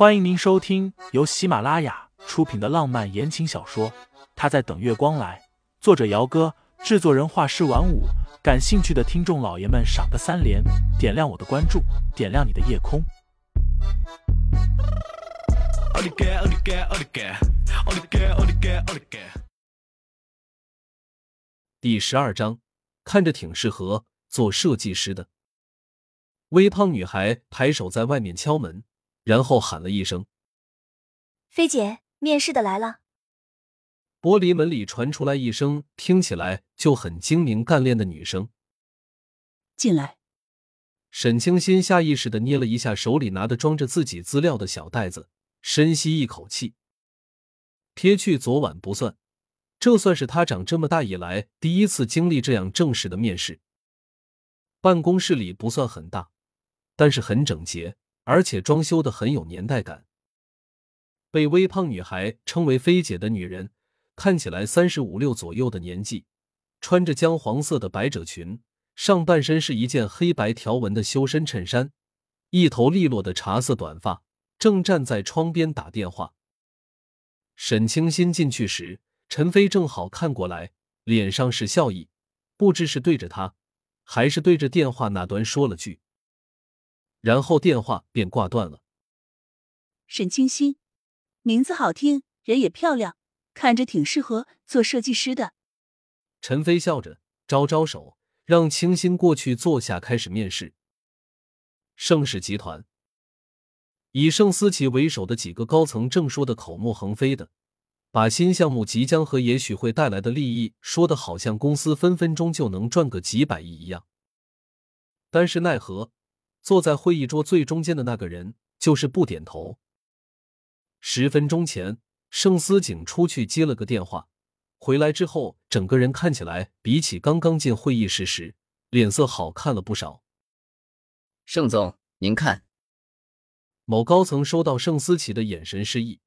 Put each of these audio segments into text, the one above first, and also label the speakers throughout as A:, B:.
A: 欢迎您收听由喜马拉雅出品的浪漫言情小说《他在等月光来》，作者：姚哥，制作人：画师晚舞。感兴趣的听众老爷们，赏个三连，点亮我的关注，点亮你的夜空。
B: 第十二章，看着挺适合做设计师的。微胖女孩抬手在外面敲门。然后喊了一声：“
C: 菲姐，面试的来了。”
B: 玻璃门里传出来一声听起来就很精明干练的女声：“
D: 进来。”
B: 沈清心下意识的捏了一下手里拿的装着自己资料的小袋子，深吸一口气。撇去昨晚不算，这算是他长这么大以来第一次经历这样正式的面试。办公室里不算很大，但是很整洁。而且装修的很有年代感。被微胖女孩称为“菲姐”的女人，看起来三十五六左右的年纪，穿着姜黄色的百褶裙，上半身是一件黑白条纹的修身衬衫，一头利落的茶色短发，正站在窗边打电话。沈清新进去时，陈飞正好看过来，脸上是笑意，不知是对着他，还是对着电话那端说了句。然后电话便挂断了。
D: 沈清新，名字好听，人也漂亮，看着挺适合做设计师的。
B: 陈飞笑着招招手，让清新过去坐下，开始面试。盛世集团以盛思琪为首的几个高层正说的口沫横飞的，把新项目即将和也许会带来的利益说的好像公司分分钟就能赚个几百亿一样。但是奈何。坐在会议桌最中间的那个人就是不点头。十分钟前，盛思景出去接了个电话，回来之后，整个人看起来比起刚刚进会议室时，脸色好看了不少。
E: 盛总，您看。
B: 某高层收到盛思琪的眼神示意，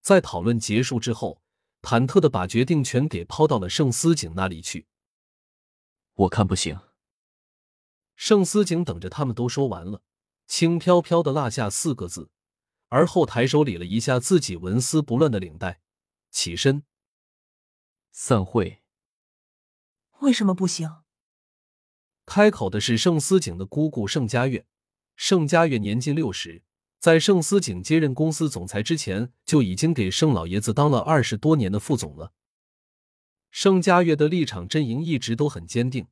B: 在讨论结束之后，忐忑的把决定权给抛到了盛思景那里去。
F: 我看不行。
B: 盛思景等着他们都说完了，轻飘飘的落下四个字，而后抬手理了一下自己纹丝不乱的领带，起身。
F: 散会。
D: 为什么不行？
B: 开口的是盛思景的姑姑盛佳月。盛佳月年近六十，在盛思景接任公司总裁之前，就已经给盛老爷子当了二十多年的副总了。盛佳月的立场阵营一直都很坚定。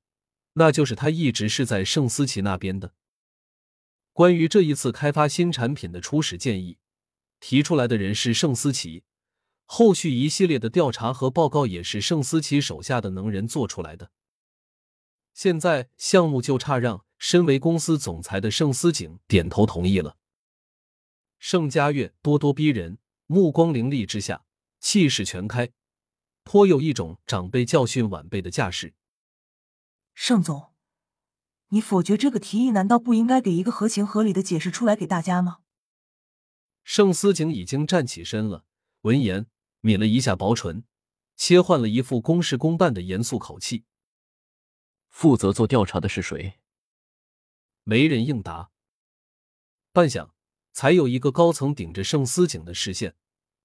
B: 那就是他一直是在盛思琪那边的。关于这一次开发新产品的初始建议，提出来的人是盛思琪，后续一系列的调查和报告也是盛思琪手下的能人做出来的。现在项目就差让身为公司总裁的盛思景点头同意了。盛家月咄咄逼人，目光凌厉之下，气势全开，颇有一种长辈教训晚辈的架势。
D: 盛总，你否决这个提议，难道不应该给一个合情合理的解释出来给大家吗？
B: 盛思景已经站起身了，闻言抿了一下薄唇，切换了一副公事公办的严肃口气。
F: 负责做调查的是谁？
B: 没人应答。半晌，才有一个高层顶着盛思景的视线，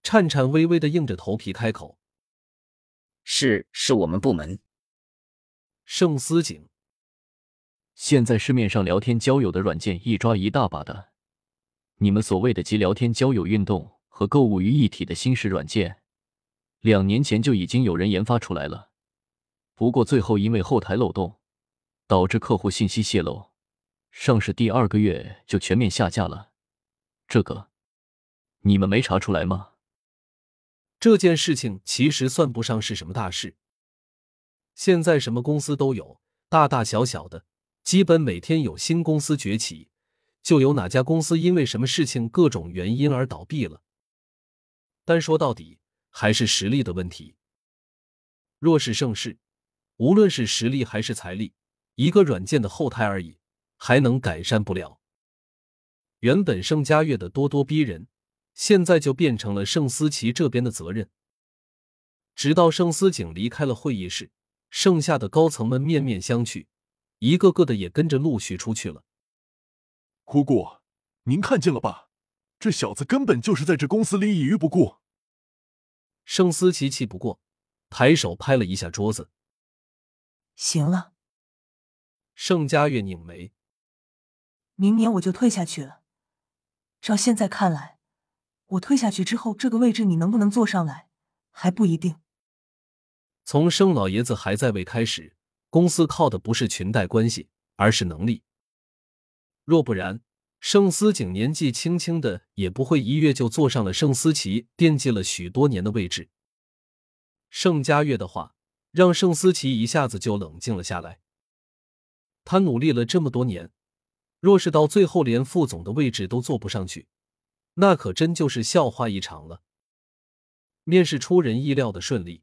B: 颤颤巍巍的硬着头皮开口：“
E: 是，是我们部门。”
B: 盛思景，
F: 现在市面上聊天交友的软件一抓一大把的，你们所谓的集聊天交友、运动和购物于一体的新式软件，两年前就已经有人研发出来了，不过最后因为后台漏洞，导致客户信息泄露，上市第二个月就全面下架了。这个你们没查出来吗？
B: 这件事情其实算不上是什么大事。现在什么公司都有，大大小小的，基本每天有新公司崛起，就有哪家公司因为什么事情、各种原因而倒闭了。但说到底，还是实力的问题。若是盛世，无论是实力还是财力，一个软件的后台而已，还能改善不了。原本盛家悦的咄咄逼人，现在就变成了盛思琪这边的责任。直到盛思景离开了会议室。剩下的高层们面面相觑，一个个的也跟着陆续出去了。
G: 姑姑，您看见了吧？这小子根本就是在这公司里一于不顾。
B: 盛思琪气不过，抬手拍了一下桌子。
H: 行了，
B: 盛佳月拧眉，
H: 明年我就退下去了。照现在看来，我退下去之后，这个位置你能不能坐上来还不一定。
B: 从盛老爷子还在位开始，公司靠的不是裙带关系，而是能力。若不然，盛思景年纪轻轻的，也不会一跃就坐上了盛思琪惦记了许多年的位置。盛家月的话，让盛思琪一下子就冷静了下来。他努力了这么多年，若是到最后连副总的位置都坐不上去，那可真就是笑话一场了。面试出人意料的顺利。